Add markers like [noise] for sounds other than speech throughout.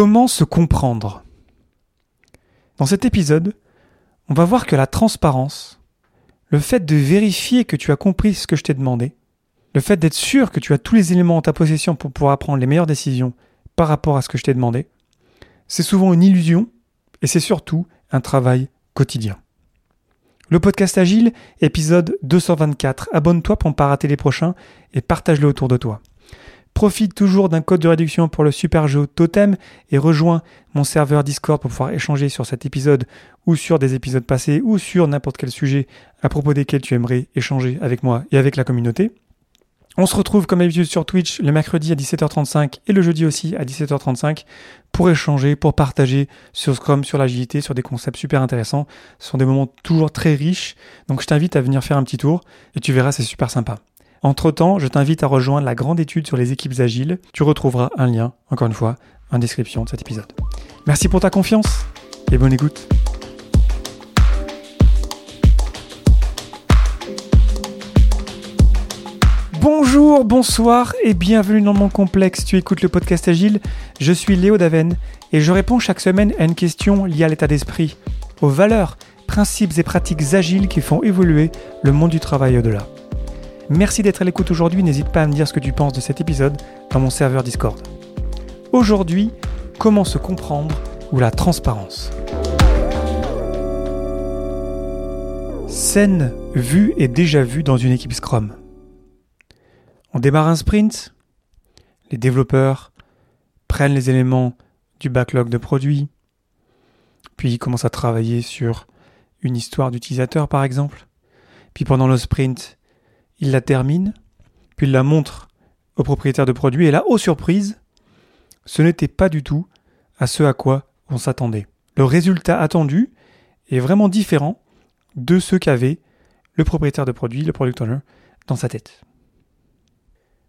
Comment se comprendre Dans cet épisode, on va voir que la transparence, le fait de vérifier que tu as compris ce que je t'ai demandé, le fait d'être sûr que tu as tous les éléments en ta possession pour pouvoir prendre les meilleures décisions par rapport à ce que je t'ai demandé, c'est souvent une illusion et c'est surtout un travail quotidien. Le podcast Agile, épisode 224. Abonne-toi pour ne pas rater les prochains et partage-le autour de toi. Profite toujours d'un code de réduction pour le super jeu Totem et rejoins mon serveur Discord pour pouvoir échanger sur cet épisode ou sur des épisodes passés ou sur n'importe quel sujet à propos desquels tu aimerais échanger avec moi et avec la communauté. On se retrouve comme d'habitude sur Twitch le mercredi à 17h35 et le jeudi aussi à 17h35 pour échanger, pour partager sur Scrum, sur l'agilité, sur des concepts super intéressants. Ce sont des moments toujours très riches, donc je t'invite à venir faire un petit tour et tu verras, c'est super sympa. Entre-temps, je t'invite à rejoindre la grande étude sur les équipes agiles. Tu retrouveras un lien, encore une fois, en description de cet épisode. Merci pour ta confiance et bonne écoute. Bonjour, bonsoir et bienvenue dans mon complexe. Tu écoutes le podcast Agile. Je suis Léo Daven et je réponds chaque semaine à une question liée à l'état d'esprit, aux valeurs, principes et pratiques agiles qui font évoluer le monde du travail au-delà. Merci d'être à l'écoute aujourd'hui. N'hésite pas à me dire ce que tu penses de cet épisode dans mon serveur Discord. Aujourd'hui, comment se comprendre ou la transparence? Scène vue et déjà vue dans une équipe Scrum. On démarre un sprint, les développeurs prennent les éléments du backlog de produits, puis ils commencent à travailler sur une histoire d'utilisateur par exemple, puis pendant le sprint, ils la terminent, puis ils la montrent au propriétaire de produit, et là, aux surprises, ce n'était pas du tout à ce à quoi on s'attendait. Le résultat attendu est vraiment différent de ce qu'avait le propriétaire de produit, le product owner, dans sa tête.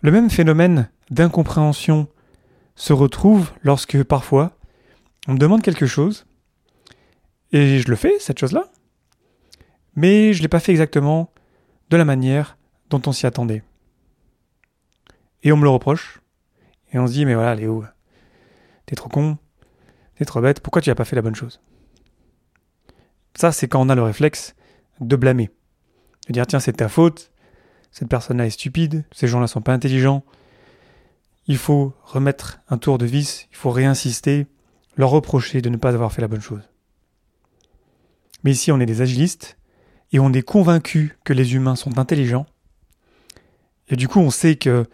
Le même phénomène d'incompréhension se retrouve lorsque parfois on me demande quelque chose et je le fais, cette chose-là, mais je ne l'ai pas fait exactement de la manière dont on s'y attendait. Et on me le reproche, et on se dit, mais voilà, Léo, t'es trop con, t'es trop bête, pourquoi tu n'as pas fait la bonne chose? Ça, c'est quand on a le réflexe de blâmer. De dire, tiens, c'est ta faute, cette personne-là est stupide, ces gens-là sont pas intelligents. Il faut remettre un tour de vis, il faut réinsister, leur reprocher de ne pas avoir fait la bonne chose. Mais ici, on est des agilistes et on est convaincus que les humains sont intelligents. Et du coup, on sait que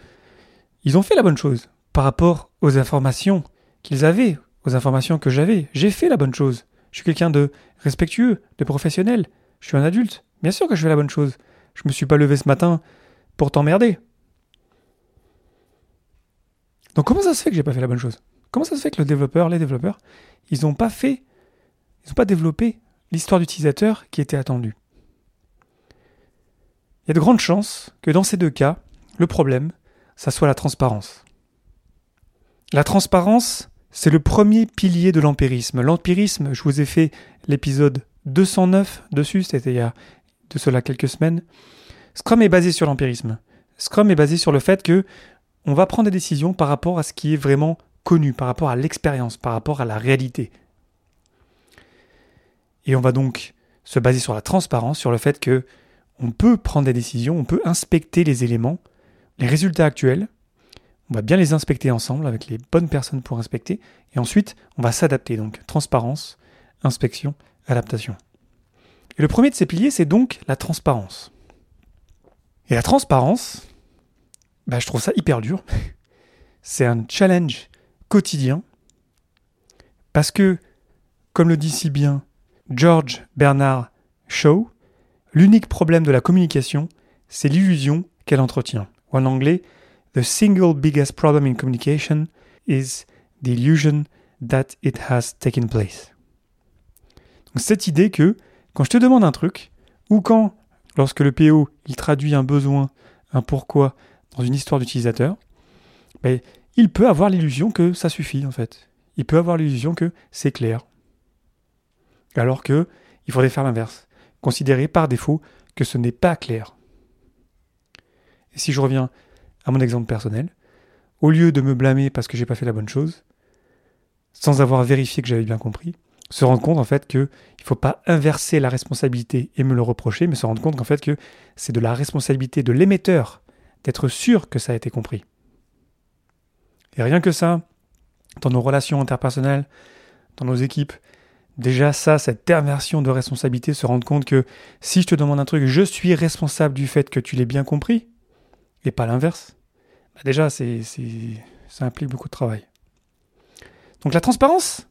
ils ont fait la bonne chose par rapport aux informations qu'ils avaient, aux informations que j'avais. J'ai fait la bonne chose. Je suis quelqu'un de respectueux, de professionnel. Je suis un adulte. Bien sûr que je fais la bonne chose. Je me suis pas levé ce matin pour t'emmerder. Donc comment ça se fait que j'ai pas fait la bonne chose? Comment ça se fait que le développeur, les développeurs, ils n'ont pas fait, ils n'ont pas développé l'histoire d'utilisateur qui était attendue y a de grandes chances que dans ces deux cas, le problème, ça soit la transparence. La transparence, c'est le premier pilier de l'empirisme. L'empirisme, je vous ai fait l'épisode 209 dessus, c'était il y a de cela quelques semaines. Scrum est basé sur l'empirisme. Scrum est basé sur le fait que on va prendre des décisions par rapport à ce qui est vraiment connu, par rapport à l'expérience, par rapport à la réalité. Et on va donc se baser sur la transparence, sur le fait que on peut prendre des décisions, on peut inspecter les éléments, les résultats actuels, on va bien les inspecter ensemble avec les bonnes personnes pour inspecter, et ensuite on va s'adapter. Donc transparence, inspection, adaptation. Et le premier de ces piliers, c'est donc la transparence. Et la transparence, bah, je trouve ça hyper dur. [laughs] c'est un challenge quotidien. Parce que, comme le dit si bien George Bernard Shaw, l'unique problème de la communication, c'est l'illusion qu'elle entretient. Ou en anglais, The single biggest problem in communication is the illusion that it has taken place. Cette idée que quand je te demande un truc, ou quand, lorsque le PO il traduit un besoin, un pourquoi dans une histoire d'utilisateur, ben, il peut avoir l'illusion que ça suffit en fait. Il peut avoir l'illusion que c'est clair. Alors que il faudrait faire l'inverse, considérer par défaut que ce n'est pas clair. Et si je reviens à mon exemple personnel, au lieu de me blâmer parce que j'ai pas fait la bonne chose, sans avoir vérifié que j'avais bien compris, se rendre compte en fait que il faut pas inverser la responsabilité et me le reprocher, mais se rendre compte qu'en fait que c'est de la responsabilité de l'émetteur d'être sûr que ça a été compris. Et rien que ça, dans nos relations interpersonnelles, dans nos équipes, déjà ça, cette inversion de responsabilité, se rendre compte que si je te demande un truc, je suis responsable du fait que tu l'aies bien compris, et pas l'inverse. Bah déjà, c'est, ça implique beaucoup de travail. Donc la transparence,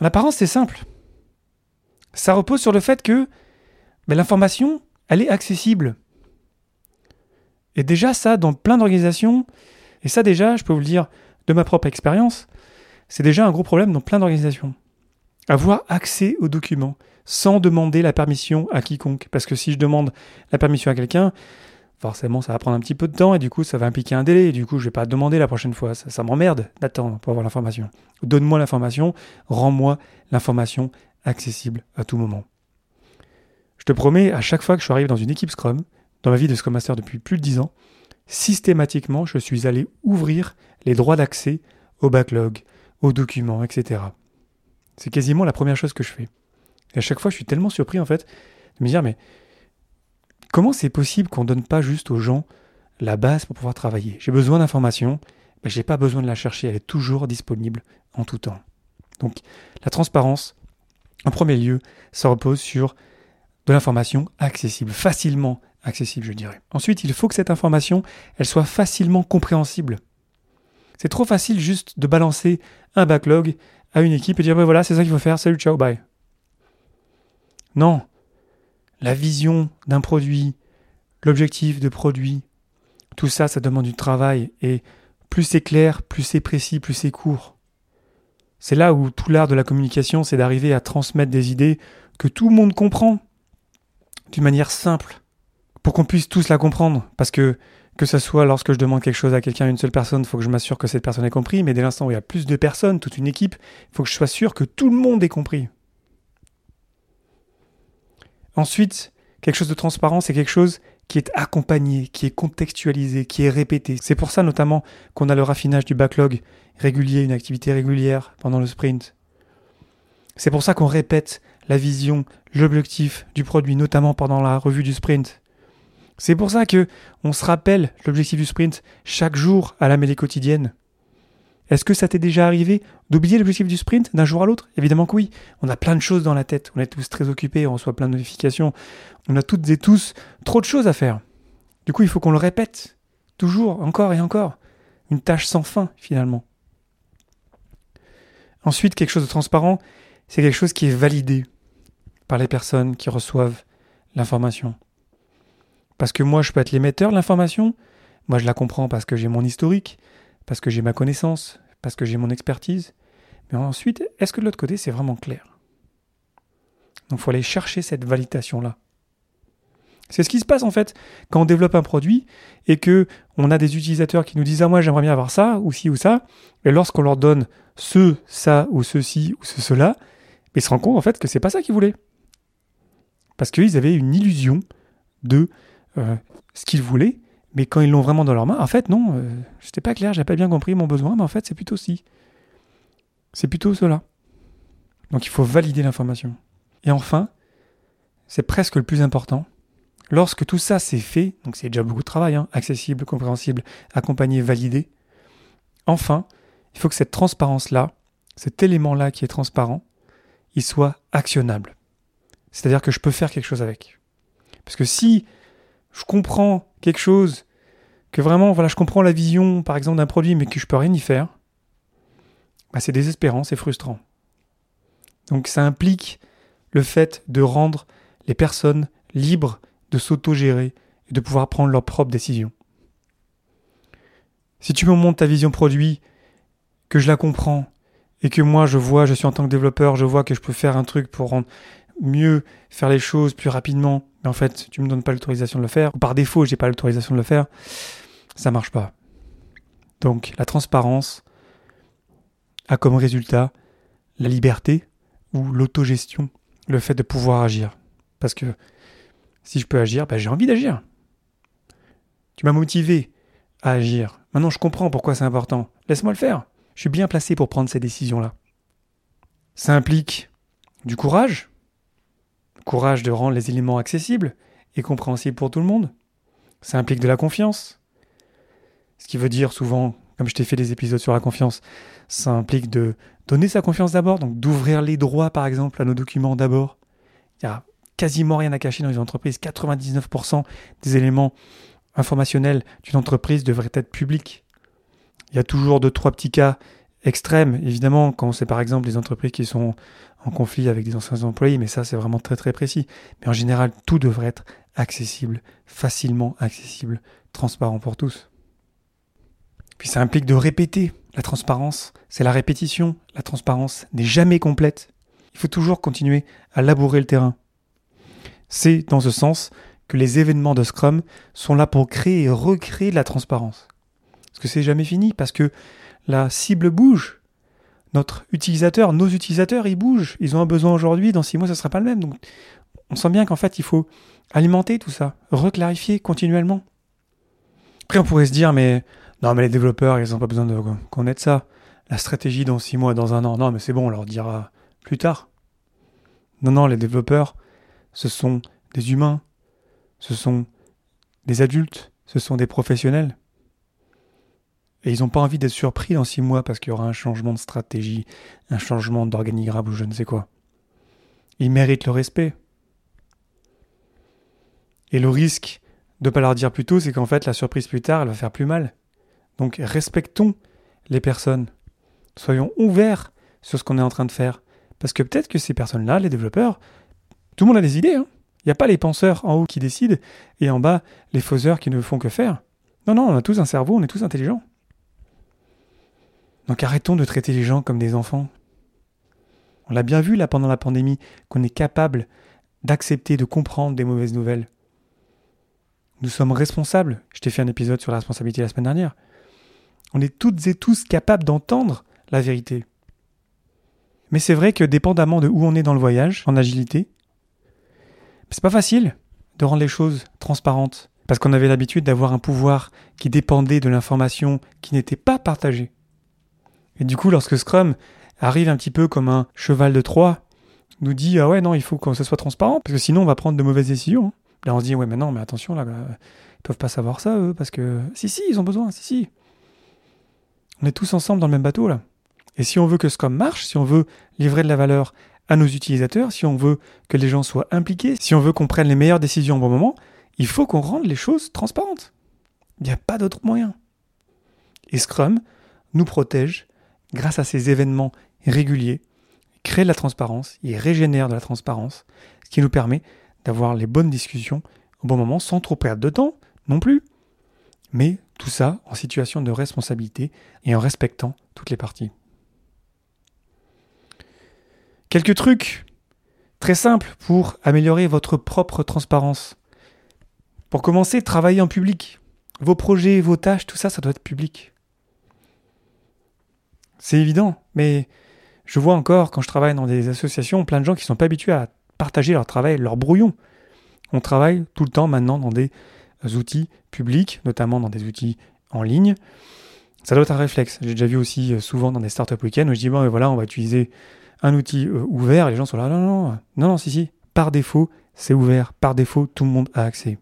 en apparence, c'est simple. Ça repose sur le fait que ben, l'information, elle est accessible. Et déjà, ça, dans plein d'organisations, et ça déjà, je peux vous le dire de ma propre expérience, c'est déjà un gros problème dans plein d'organisations. Avoir accès aux documents sans demander la permission à quiconque. Parce que si je demande la permission à quelqu'un, forcément ça va prendre un petit peu de temps et du coup ça va impliquer un délai et du coup je vais pas demander la prochaine fois. Ça, m'emmerde d'attendre pour avoir l'information. Donne-moi l'information, rends-moi l'information accessible à tout moment. Je te promets, à chaque fois que je suis arrivé dans une équipe Scrum, dans ma vie de Scrum Master depuis plus de 10 ans, systématiquement je suis allé ouvrir les droits d'accès au backlog, aux documents, etc. C'est quasiment la première chose que je fais. Et à chaque fois je suis tellement surpris en fait de me dire mais Comment c'est possible qu'on ne donne pas juste aux gens la base pour pouvoir travailler? J'ai besoin d'informations, mais je n'ai pas besoin de la chercher, elle est toujours disponible en tout temps. Donc la transparence, en premier lieu, ça repose sur de l'information accessible, facilement accessible, je dirais. Ensuite, il faut que cette information, elle soit facilement compréhensible. C'est trop facile juste de balancer un backlog à une équipe et dire voilà, c'est ça qu'il faut faire, salut, ciao, bye. Non, la vision d'un produit, l'objectif de produit, tout ça, ça demande du travail. Et plus c'est clair, plus c'est précis, plus c'est court. C'est là où tout l'art de la communication, c'est d'arriver à transmettre des idées que tout le monde comprend d'une manière simple, pour qu'on puisse tous la comprendre. Parce que que ce soit lorsque je demande quelque chose à quelqu'un, une seule personne, il faut que je m'assure que cette personne ait compris, mais dès l'instant où il y a plus de personnes, toute une équipe, il faut que je sois sûr que tout le monde ait compris. Ensuite, quelque chose de transparent, c'est quelque chose qui est accompagné, qui est contextualisé, qui est répété. C'est pour ça notamment qu'on a le raffinage du backlog régulier, une activité régulière pendant le sprint. C'est pour ça qu'on répète la vision, l'objectif du produit, notamment pendant la revue du sprint. C'est pour ça que on se rappelle l'objectif du sprint chaque jour à la mêlée quotidienne. Est-ce que ça t'est déjà arrivé d'oublier l'objectif du sprint d'un jour à l'autre? Évidemment que oui. On a plein de choses dans la tête. On est tous très occupés, on reçoit plein de notifications. On a toutes et tous trop de choses à faire. Du coup, il faut qu'on le répète. Toujours, encore et encore. Une tâche sans fin, finalement. Ensuite, quelque chose de transparent, c'est quelque chose qui est validé par les personnes qui reçoivent l'information. Parce que moi, je peux être l'émetteur de l'information. Moi, je la comprends parce que j'ai mon historique parce que j'ai ma connaissance, parce que j'ai mon expertise. Mais ensuite, est-ce que de l'autre côté, c'est vraiment clair? Donc il faut aller chercher cette validation-là. C'est ce qui se passe en fait quand on développe un produit et que on a des utilisateurs qui nous disent ah moi j'aimerais bien avoir ça ou ci ou ça et lorsqu'on leur donne ce ça ou ceci ou ce cela, ils se rendent compte en fait que c'est pas ça qu'ils voulaient parce qu'ils avaient une illusion de euh, ce qu'ils voulaient mais quand ils l'ont vraiment dans leurs mains, en fait, non, euh, c'était pas clair, j'ai pas bien compris mon besoin, mais en fait, c'est plutôt si. C'est plutôt cela. Donc il faut valider l'information. Et enfin, c'est presque le plus important. Lorsque tout ça c'est fait, donc c'est déjà beaucoup de travail, hein, accessible, compréhensible, accompagné, validé, enfin, il faut que cette transparence-là, cet élément-là qui est transparent, il soit actionnable. C'est-à-dire que je peux faire quelque chose avec. Parce que si je comprends quelque chose, que vraiment, voilà, je comprends la vision, par exemple, d'un produit, mais que je peux rien y faire, bah, c'est désespérant, c'est frustrant. Donc ça implique le fait de rendre les personnes libres de s'autogérer et de pouvoir prendre leurs propres décisions. Si tu me montres ta vision produit, que je la comprends, et que moi je vois, je suis en tant que développeur, je vois que je peux faire un truc pour rendre mieux, faire les choses plus rapidement, mais en fait, tu me donnes pas l'autorisation de le faire, ou par défaut, j'ai pas l'autorisation de le faire, ça marche pas. Donc, la transparence a comme résultat la liberté ou l'autogestion, le fait de pouvoir agir. Parce que si je peux agir, ben, j'ai envie d'agir. Tu m'as motivé à agir. Maintenant, je comprends pourquoi c'est important. Laisse-moi le faire. je suis bien placé pour prendre ces décisions-là. Ça implique du courage, courage de rendre les éléments accessibles et compréhensibles pour tout le monde. Ça implique de la confiance, ce qui veut dire souvent, comme je t'ai fait des épisodes sur la confiance, ça implique de donner sa confiance d'abord, donc d'ouvrir les droits par exemple à nos documents d'abord. Il y a quasiment rien à cacher dans les entreprises. 99% des éléments informationnels d'une entreprise devraient être publics. Il y a toujours deux, trois petits cas extrêmes, évidemment, quand c'est par exemple des entreprises qui sont en conflit avec des anciens employés, mais ça c'est vraiment très très précis. Mais en général, tout devrait être accessible, facilement accessible, transparent pour tous. Puis ça implique de répéter. La transparence, c'est la répétition. La transparence n'est jamais complète. Il faut toujours continuer à labourer le terrain. C'est dans ce sens que les événements de Scrum sont là pour créer et recréer de la transparence. Parce que c'est jamais fini, parce que la cible bouge. Notre utilisateur, nos utilisateurs, ils bougent. Ils ont un besoin aujourd'hui, dans six mois, ce ne sera pas le même. Donc, on sent bien qu'en fait, il faut alimenter tout ça, reclarifier continuellement. Après, on pourrait se dire, mais non, mais les développeurs, ils n'ont pas besoin de connaître ça. La stratégie dans six mois, dans un an, non, mais c'est bon, on leur dira plus tard. Non, non, les développeurs, ce sont des humains, ce sont des adultes, ce sont des professionnels. Et ils n'ont pas envie d'être surpris dans six mois parce qu'il y aura un changement de stratégie, un changement d'organigramme ou je ne sais quoi. Ils méritent le respect. Et le risque de ne pas leur dire plus tôt, c'est qu'en fait, la surprise plus tard, elle va faire plus mal. Donc respectons les personnes. Soyons ouverts sur ce qu'on est en train de faire. Parce que peut-être que ces personnes-là, les développeurs, tout le monde a des idées. Hein. Il n'y a pas les penseurs en haut qui décident et en bas les faiseurs qui ne font que faire. Non, non, on a tous un cerveau, on est tous intelligents. Donc arrêtons de traiter les gens comme des enfants. On l'a bien vu là pendant la pandémie, qu'on est capable d'accepter, de comprendre des mauvaises nouvelles. Nous sommes responsables. Je t'ai fait un épisode sur la responsabilité la semaine dernière. On est toutes et tous capables d'entendre la vérité. Mais c'est vrai que dépendamment de où on est dans le voyage, en agilité, c'est pas facile de rendre les choses transparentes. Parce qu'on avait l'habitude d'avoir un pouvoir qui dépendait de l'information qui n'était pas partagée. Et du coup, lorsque Scrum arrive un petit peu comme un cheval de Troie, nous dit Ah ouais, non, il faut que ce soit transparent, parce que sinon on va prendre de mauvaises décisions. Là, on se dit Ouais, mais non, mais attention, là, ils peuvent pas savoir ça, eux, parce que. Si, si, ils ont besoin, si, si. On est tous ensemble dans le même bateau, là. Et si on veut que Scrum marche, si on veut livrer de la valeur à nos utilisateurs, si on veut que les gens soient impliqués, si on veut qu'on prenne les meilleures décisions au bon moment, il faut qu'on rende les choses transparentes. Il n'y a pas d'autre moyen. Et Scrum nous protège grâce à ces événements réguliers, crée de la transparence, il régénère de la transparence, ce qui nous permet d'avoir les bonnes discussions au bon moment sans trop perdre de temps non plus. Mais tout ça en situation de responsabilité et en respectant toutes les parties. Quelques trucs très simples pour améliorer votre propre transparence. Pour commencer, travaillez en public. Vos projets, vos tâches, tout ça, ça doit être public. C'est évident, mais je vois encore, quand je travaille dans des associations, plein de gens qui ne sont pas habitués à partager leur travail, leur brouillon. On travaille tout le temps maintenant dans des outils publics, notamment dans des outils en ligne. Ça doit être un réflexe. J'ai déjà vu aussi euh, souvent dans des startup week-ends où je dis bon, voilà, on va utiliser un outil euh, ouvert, les gens sont là, non, non, non, non, non, si, si, par défaut, c'est ouvert, par défaut, tout le monde a accès.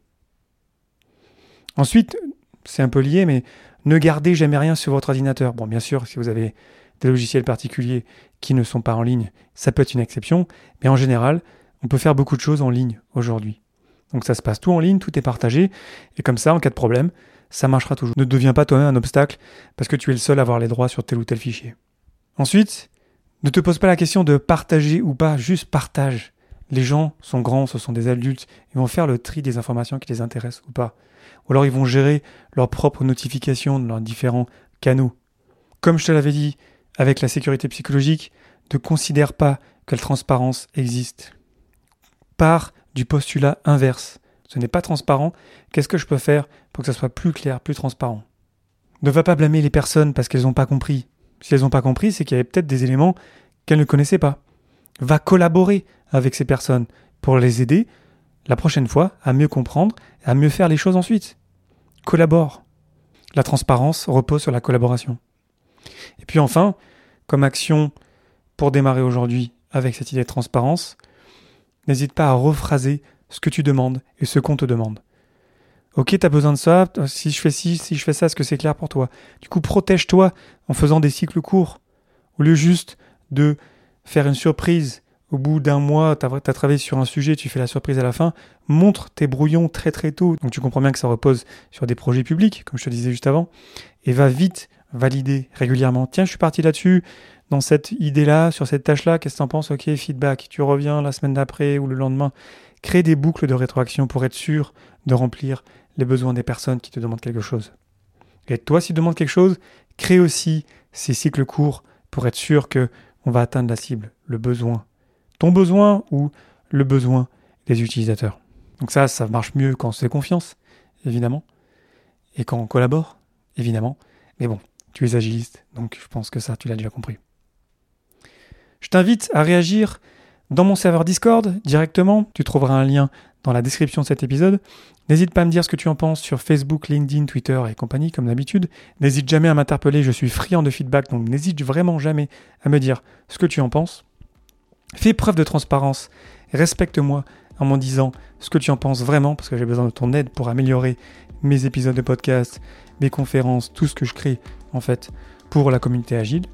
Ensuite, c'est un peu lié, mais ne gardez jamais rien sur votre ordinateur. Bon, bien sûr, si vous avez des logiciels particuliers qui ne sont pas en ligne, ça peut être une exception, mais en général, on peut faire beaucoup de choses en ligne aujourd'hui. Donc ça se passe tout en ligne, tout est partagé, et comme ça, en cas de problème, ça marchera toujours. Ne deviens pas toi-même un obstacle parce que tu es le seul à avoir les droits sur tel ou tel fichier. Ensuite, ne te pose pas la question de partager ou pas, juste partage. Les gens sont grands, ce sont des adultes, ils vont faire le tri des informations qui les intéressent ou pas. Ou alors ils vont gérer leurs propres notifications dans leurs différents canaux. Comme je te l'avais dit avec la sécurité psychologique, ne considère pas que la transparence existe. Pars du postulat inverse. Ce n'est pas transparent. Qu'est-ce que je peux faire pour que ça soit plus clair, plus transparent? Ne va pas blâmer les personnes parce qu'elles n'ont pas compris. Si elles n'ont pas compris, c'est qu'il y avait peut-être des éléments qu'elles ne connaissaient pas. Va collaborer avec ces personnes pour les aider la prochaine fois à mieux comprendre et à mieux faire les choses ensuite. Collabore. La transparence repose sur la collaboration. Et puis enfin, comme action pour démarrer aujourd'hui avec cette idée de transparence, n'hésite pas à rephraser ce que tu demandes et ce qu'on te demande. Ok, tu as besoin de ça, si je fais ci, si je fais ça, est-ce que c'est clair pour toi? Du coup, protège-toi en faisant des cycles courts, au lieu juste de faire une surprise. Au bout d'un mois, tu as, travaillé sur un sujet, tu fais la surprise à la fin, montre tes brouillons très très tôt. Donc tu comprends bien que ça repose sur des projets publics, comme je te disais juste avant, et va vite valider régulièrement. Tiens, je suis parti là-dessus, dans cette idée-là, sur cette tâche-là, qu'est-ce que tu en penses? Ok, feedback. Tu reviens la semaine d'après ou le lendemain. Crée des boucles de rétroaction pour être sûr de remplir les besoins des personnes qui te demandent quelque chose. Et toi, si tu demandes quelque chose, crée aussi ces cycles courts pour être sûr que on va atteindre la cible, le besoin. Ton besoin ou le besoin des utilisateurs. Donc ça, ça marche mieux quand on fait confiance, évidemment. Et quand on collabore, évidemment. Mais bon, tu es agiliste, donc je pense que ça, tu l'as déjà compris. Je t'invite à réagir dans mon serveur Discord directement. Tu trouveras un lien dans la description de cet épisode. N'hésite pas à me dire ce que tu en penses sur Facebook, LinkedIn, Twitter et compagnie, comme d'habitude. N'hésite jamais à m'interpeller, je suis friand de feedback, donc n'hésite vraiment jamais à me dire ce que tu en penses. Fais preuve de transparence, respecte-moi en m'en disant ce que tu en penses vraiment, parce que j'ai besoin de ton aide pour améliorer mes épisodes de podcast, mes conférences, tout ce que je crée en fait pour la communauté agile.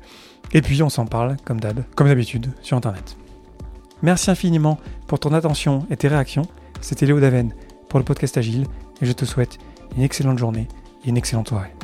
Et puis on s'en parle comme d'hab, comme d'habitude sur internet. Merci infiniment pour ton attention et tes réactions. C'était Léo Daven pour le podcast Agile et je te souhaite une excellente journée et une excellente soirée.